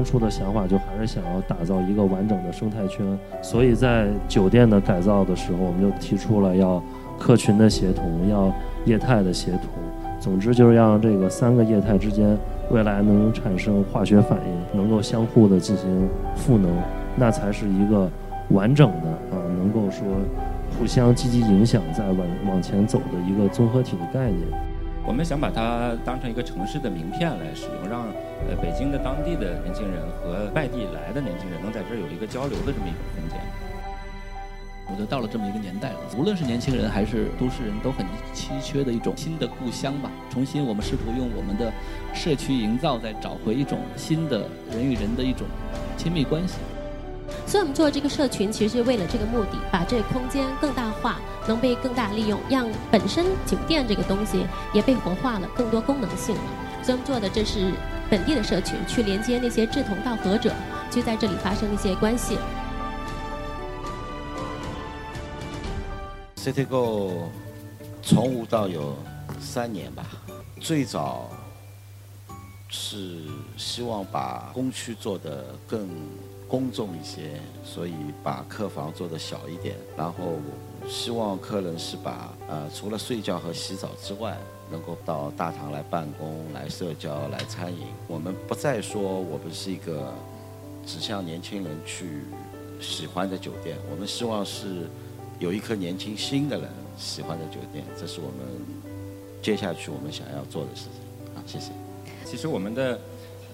当初的想法就还是想要打造一个完整的生态圈，所以在酒店的改造的时候，我们就提出了要客群的协同，要业态的协同。总之就是让这个三个业态之间未来能产生化学反应，能够相互的进行赋能，那才是一个完整的啊，能够说互相积极影响，在往往前走的一个综合体的概念。我们想把它当成一个城市的名片来使用，让呃北京的当地的年轻人和外地来的年轻人能在这儿有一个交流的这么一个空间。我觉得到了这么一个年代了，无论是年轻人还是都市人都很稀缺的一种新的故乡吧。重新，我们试图用我们的社区营造，再找回一种新的人与人的一种亲密关系。所以我们做这个社群，其实是为了这个目的，把这个空间更大化，能被更大利用，让本身酒店这个东西也被活化了，更多功能性了。所以我们做的这是本地的社群，去连接那些志同道合者，去在这里发生一些关系。CityGo 从无到有三年吧，最早是希望把工区做得更公众一些，所以把客房做得小一点，然后希望客人是把呃除了睡觉和洗澡之外，能够到大堂来办公、来社交、来餐饮。我们不再说我们是一个指向年轻人去喜欢的酒店，我们希望是。有一颗年轻新的人喜欢的酒店，这是我们接下去我们想要做的事情。好，谢谢。其实我们的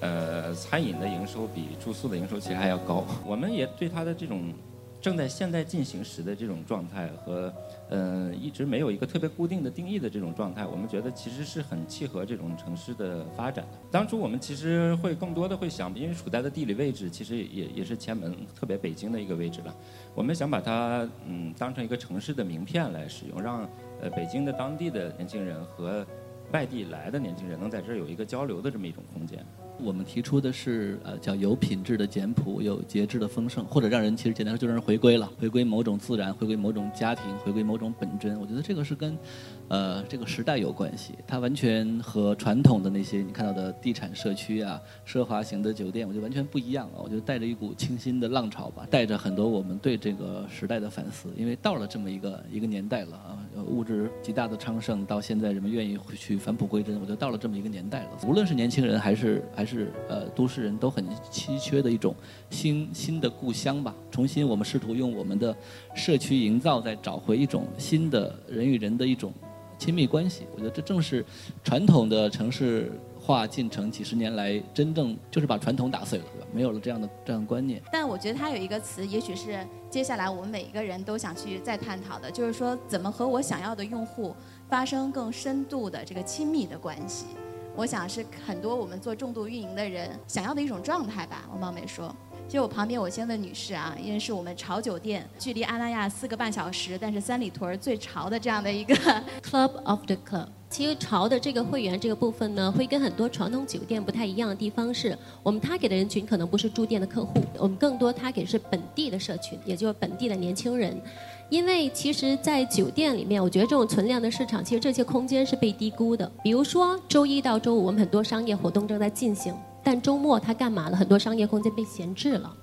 呃餐饮的营收比住宿的营收其实还要高。我们也对它的这种正在现在进行时的这种状态和。嗯，一直没有一个特别固定的定义的这种状态，我们觉得其实是很契合这种城市的发展的。当初我们其实会更多的会想，因为处在的地理位置其实也也是前门，特别北京的一个位置了。我们想把它嗯当成一个城市的名片来使用，让呃北京的当地的年轻人和外地来的年轻人能在这儿有一个交流的这么一种空间。我们提出的是，呃，叫有品质的简朴，有节制的丰盛，或者让人其实简单说就让人回归了，回归某种自然，回归某种家庭，回归某种本真。我觉得这个是跟，呃，这个时代有关系。它完全和传统的那些你看到的地产社区啊、奢华型的酒店，我觉得完全不一样啊。我觉得带着一股清新的浪潮吧，带着很多我们对这个时代的反思。因为到了这么一个一个年代了啊，物质极大的昌盛，到现在人们愿意去返璞归真。我觉得到了这么一个年代了，无论是年轻人还是还是呃，都市人都很稀缺的一种新新的故乡吧。重新，我们试图用我们的社区营造，再找回一种新的人与人的一种亲密关系。我觉得这正是传统的城市化进程几十年来真正就是把传统打碎了，没有了这样的这样的观念。但我觉得它有一个词，也许是接下来我们每一个人都想去再探讨的，就是说怎么和我想要的用户发生更深度的这个亲密的关系。我想是很多我们做重度运营的人想要的一种状态吧。我冒昧说，就我旁边我先问女士啊，因为是我们潮酒店，距离阿那亚四个半小时，但是三里屯最潮的这样的一个 club of the club。其实潮的这个会员这个部分呢，会跟很多传统酒店不太一样的地方是，我们他给的人群可能不是住店的客户，我们更多他给是本地的社群，也就是本地的年轻人。因为其实，在酒店里面，我觉得这种存量的市场，其实这些空间是被低估的。比如说，周一到周五，我们很多商业活动正在进行，但周末它干嘛了？很多商业空间被闲置了。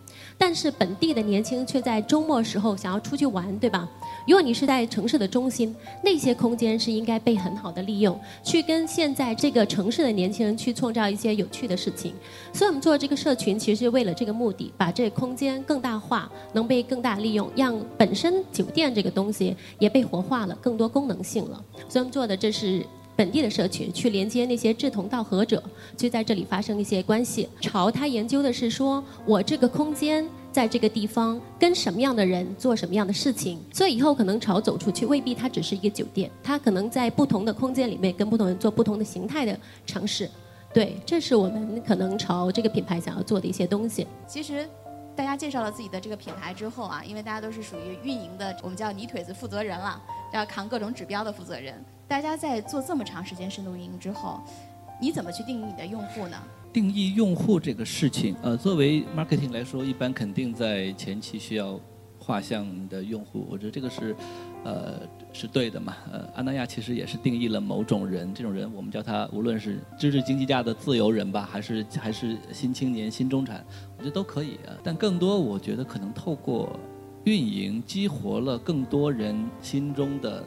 但是本地的年轻却在周末时候想要出去玩，对吧？如果你是在城市的中心，那些空间是应该被很好的利用，去跟现在这个城市的年轻人去创造一些有趣的事情。所以我们做这个社群，其实是为了这个目的，把这个空间更大化，能被更大利用，让本身酒店这个东西也被活化了，更多功能性了。所以我们做的这是。本地的社群去连接那些志同道合者，就在这里发生一些关系。潮他研究的是说，我这个空间在这个地方跟什么样的人做什么样的事情。所以以后可能潮走出去，未必它只是一个酒店，它可能在不同的空间里面跟不同人做不同的形态的尝试。对，这是我们可能朝这个品牌想要做的一些东西。其实，大家介绍了自己的这个品牌之后啊，因为大家都是属于运营的，我们叫泥腿子负责人了，要扛各种指标的负责人。大家在做这么长时间深度运营之后，你怎么去定义你的用户呢？定义用户这个事情，呃，作为 marketing 来说，一般肯定在前期需要画像的用户，我觉得这个是，呃，是对的嘛。呃，安那亚其实也是定义了某种人，这种人我们叫他，无论是知识经济价的自由人吧，还是还是新青年、新中产，我觉得都可以啊。但更多，我觉得可能透过运营激活了更多人心中的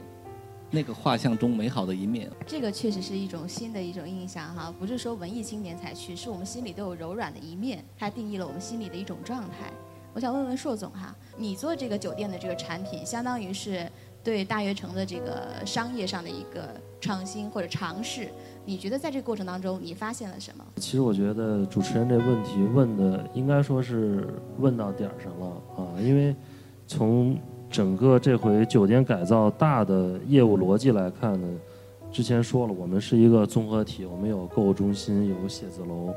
那个画像中美好的一面。这个确实是一种新的一种印象哈，不是说文艺青年才去，是我们心里都有柔软的一面，它定义了我们心里的一种状态。我想问问硕总哈，你做这个酒店的这个产品，相当于是对大悦城的这个商业上的一个创新或者尝试。你觉得在这个过程当中，你发现了什么？其实我觉得主持人这问题问的应该说是问到点儿上了啊，因为从整个这回酒店改造大的业务逻辑来看呢，之前说了，我们是一个综合体，我们有购物中心，有写字楼，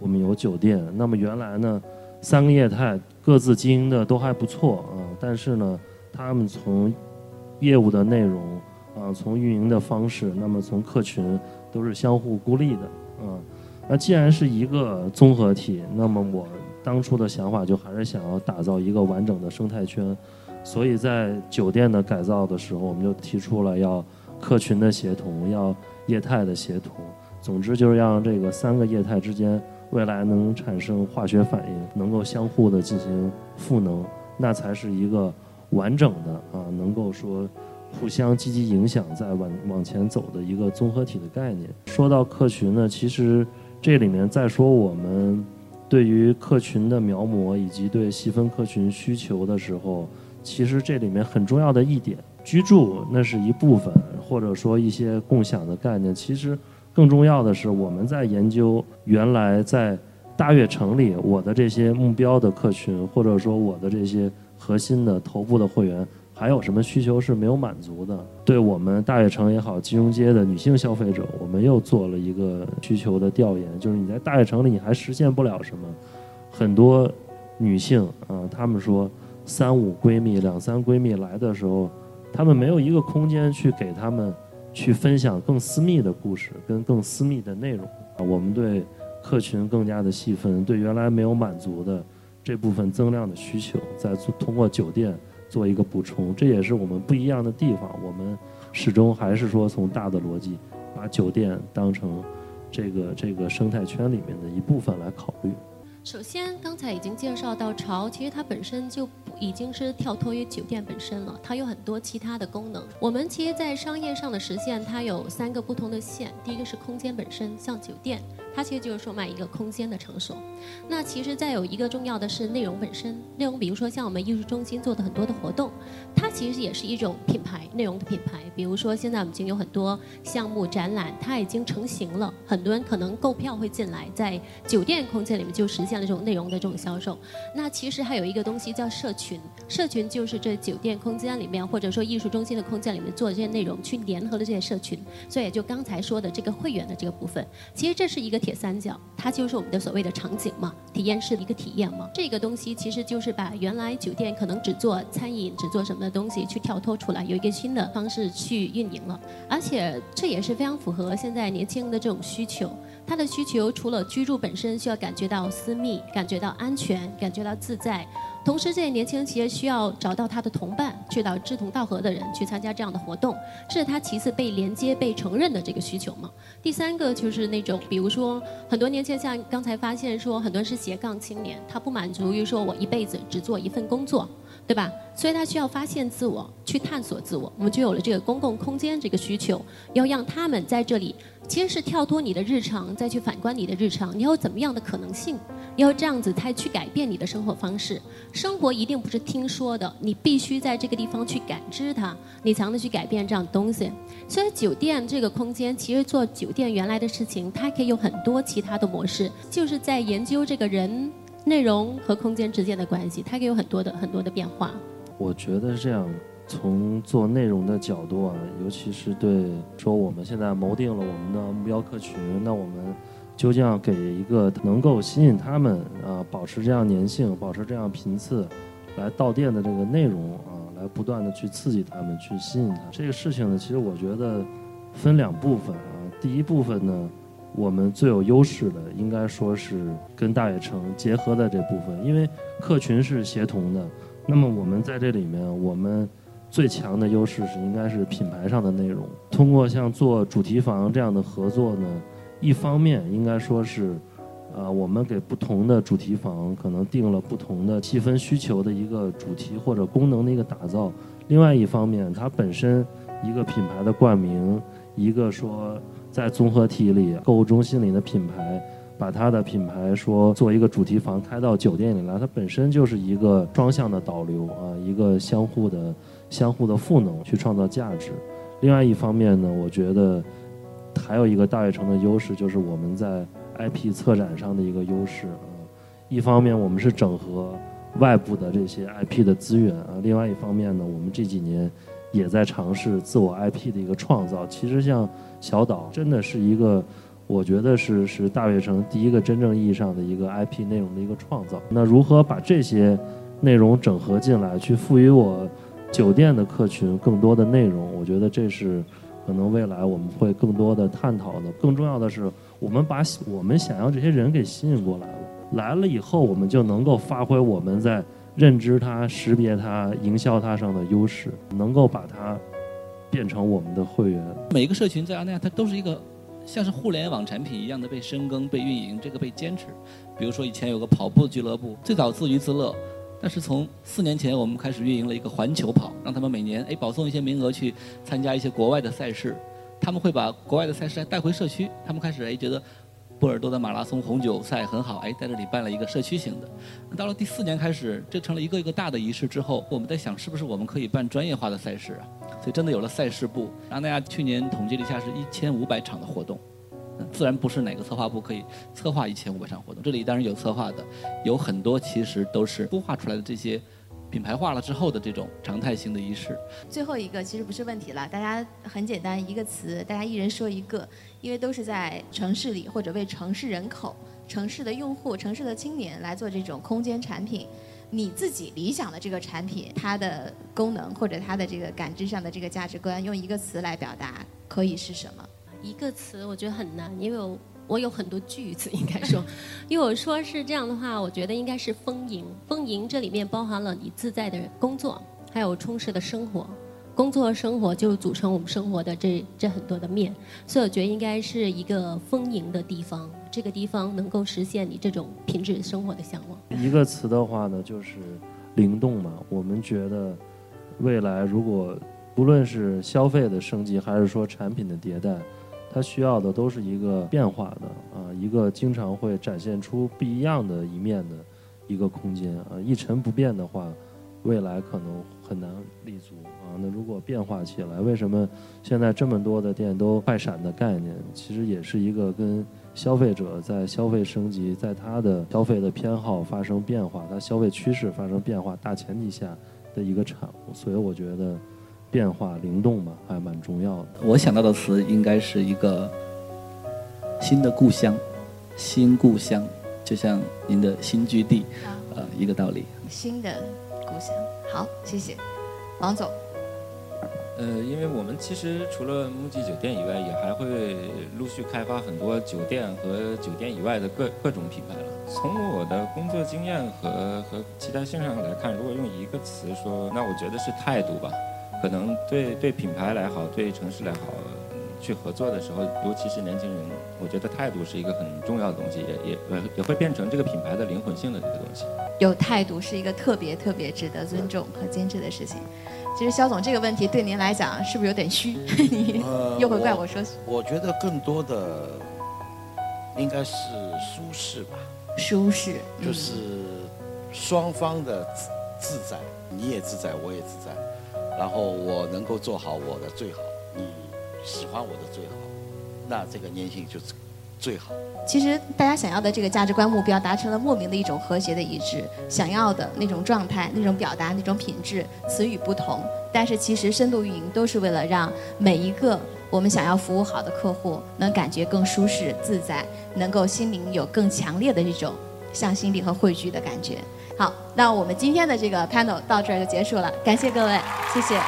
我们有酒店。那么原来呢？三个业态各自经营的都还不错啊，但是呢，他们从业务的内容啊，从运营的方式，那么从客群都是相互孤立的啊。那既然是一个综合体，那么我当初的想法就还是想要打造一个完整的生态圈，所以在酒店的改造的时候，我们就提出了要客群的协同，要业态的协同，总之就是让这个三个业态之间。未来能产生化学反应，能够相互的进行赋能，那才是一个完整的啊，能够说互相积极影响，在往往前走的一个综合体的概念。说到客群呢，其实这里面再说我们对于客群的描摹以及对细分客群需求的时候，其实这里面很重要的一点，居住那是一部分，或者说一些共享的概念，其实。更重要的是，我们在研究原来在大悦城里我的这些目标的客群，或者说我的这些核心的头部的会员，还有什么需求是没有满足的？对我们大悦城也好，金融街的女性消费者，我们又做了一个需求的调研，就是你在大悦城里你还实现不了什么？很多女性啊，她们说三五闺蜜、两三闺蜜来的时候，她们没有一个空间去给她们。去分享更私密的故事跟更私密的内容啊，我们对客群更加的细分，对原来没有满足的这部分增量的需求，再做通过酒店做一个补充，这也是我们不一样的地方。我们始终还是说从大的逻辑，把酒店当成这个这个生态圈里面的一部分来考虑。首先，刚才已经介绍到潮，其实它本身就已经是跳脱于酒店本身了，它有很多其他的功能。我们其实，在商业上的实现，它有三个不同的线。第一个是空间本身，像酒店。它其实就是售卖一个空间的场所。那其实再有一个重要的是内容本身，内容比如说像我们艺术中心做的很多的活动，它其实也是一种品牌内容的品牌。比如说现在我们已经有很多项目展览，它已经成型了，很多人可能购票会进来，在酒店空间里面就实现了这种内容的这种销售。那其实还有一个东西叫社群，社群就是这酒店空间里面或者说艺术中心的空间里面做这些内容，去联合了这些社群。所以也就刚才说的这个会员的这个部分，其实这是一个。铁三角，它就是我们的所谓的场景嘛，体验式的一个体验嘛。这个东西其实就是把原来酒店可能只做餐饮、只做什么的东西，去跳脱出来，有一个新的方式去运营了。而且这也是非常符合现在年轻人的这种需求。他的需求除了居住本身需要感觉到私密、感觉到安全、感觉到自在。同时，这些年轻人其实需要找到他的同伴，去到志同道合的人去参加这样的活动，这是他其次被连接、被承认的这个需求嘛。第三个就是那种，比如说很多年轻人像刚才发现说，很多是斜杠青年，他不满足于说我一辈子只做一份工作，对吧？所以他需要发现自我，去探索自我。我们就有了这个公共空间这个需求，要让他们在这里。其实是跳脱你的日常，再去反观你的日常，你有怎么样的可能性？要这样子才去改变你的生活方式。生活一定不是听说的，你必须在这个地方去感知它，你才能去改变这样的东西。所以酒店这个空间，其实做酒店原来的事情，它可以有很多其他的模式，就是在研究这个人、内容和空间之间的关系，它可以有很多的很多的变化。我觉得是这样。从做内容的角度啊，尤其是对说我们现在谋定了我们的目标客群，那我们究竟要给一个能够吸引他们啊，保持这样粘性、保持这样频次来到店的这个内容啊，来不断的去刺激他们，去吸引他。这个事情呢，其实我觉得分两部分啊。第一部分呢，我们最有优势的应该说是跟大悦城结合的这部分，因为客群是协同的。那么我们在这里面，我们最强的优势是应该是品牌上的内容。通过像做主题房这样的合作呢，一方面应该说是，呃，我们给不同的主题房可能定了不同的细分需求的一个主题或者功能的一个打造。另外一方面，它本身一个品牌的冠名，一个说在综合体里购物中心里的品牌。把它的品牌说做一个主题房开到酒店里来，它本身就是一个双向的导流啊，一个相互的、相互的赋能去创造价值。另外一方面呢，我觉得还有一个大悦城的优势，就是我们在 IP 策展上的一个优势啊。一方面我们是整合外部的这些 IP 的资源啊，另外一方面呢，我们这几年也在尝试自我 IP 的一个创造。其实像小岛真的是一个。我觉得是是大悦城第一个真正意义上的一个 IP 内容的一个创造。那如何把这些内容整合进来，去赋予我酒店的客群更多的内容？我觉得这是可能未来我们会更多的探讨的。更重要的是，我们把我们想要这些人给吸引过来了。来了以后，我们就能够发挥我们在认知它、识别它、营销它上的优势，能够把它变成我们的会员。每一个社群在阿那亚，它都是一个。像是互联网产品一样的被深耕、被运营，这个被坚持。比如说以前有个跑步俱乐部，最早自娱自乐，但是从四年前我们开始运营了一个环球跑，让他们每年哎保送一些名额去参加一些国外的赛事，他们会把国外的赛事带回社区，他们开始哎觉得。波尔多的马拉松红酒赛很好，哎，在这里办了一个社区型的。到了第四年开始，这成了一个一个大的仪式之后，我们在想，是不是我们可以办专业化的赛事啊？所以真的有了赛事部。阿那亚去年统计了一下，是一千五百场的活动。自然不是哪个策划部可以策划一千五百场活动，这里当然有策划的，有很多其实都是孵化出来的这些。品牌化了之后的这种常态性的仪式。最后一个其实不是问题了，大家很简单一个词，大家一人说一个，因为都是在城市里或者为城市人口、城市的用户、城市的青年来做这种空间产品。你自己理想的这个产品，它的功能或者它的这个感知上的这个价值观，用一个词来表达，可以是什么？一个词我觉得很难，因为我。我有很多句子 应该说，因为我说是这样的话，我觉得应该是丰盈。丰盈这里面包含了你自在的工作，还有充实的生活。工作生活就组成我们生活的这这很多的面，所以我觉得应该是一个丰盈的地方。这个地方能够实现你这种品质生活的向往。一个词的话呢，就是灵动嘛。我们觉得未来如果不论是消费的升级，还是说产品的迭代。它需要的都是一个变化的啊，一个经常会展现出不一样的一面的一个空间啊。一成不变的话，未来可能很难立足啊。那如果变化起来，为什么现在这么多的店都快闪的概念？其实也是一个跟消费者在消费升级，在他的消费的偏好发生变化，他消费趋势发生变化大前提下的一个产物。所以我觉得。变化灵动吧，还蛮重要的。我想到的词应该是一个新的故乡，新故乡，就像您的新居地，呃，一个道理。新的故乡，好，谢谢，王总。呃，因为我们其实除了木吉酒店以外，也还会陆续开发很多酒店和酒店以外的各各种品牌了。从我的工作经验和和期待性上来看，如果用一个词说，那我觉得是态度吧。可能对对品牌来好，对城市来好，去合作的时候，尤其是年轻人，我觉得态度是一个很重要的东西，也也也会变成这个品牌的灵魂性的这个东西。有态度是一个特别特别值得尊重和坚持的事情。其实肖总这个问题对您来讲是不是有点虚？你又会怪我说？我觉得更多的应该是舒适吧。舒适就是双方的自在，你也自在，我也自在。然后我能够做好我的最好，你喜欢我的最好，那这个粘性就是最好。其实大家想要的这个价值观目标达成了莫名的一种和谐的一致，想要的那种状态、那种表达、那种品质，词语不同，但是其实深度运营都是为了让每一个我们想要服务好的客户能感觉更舒适自在，能够心灵有更强烈的这种向心力和汇聚的感觉。好，那我们今天的这个 panel 到这儿就结束了，感谢各位，谢谢。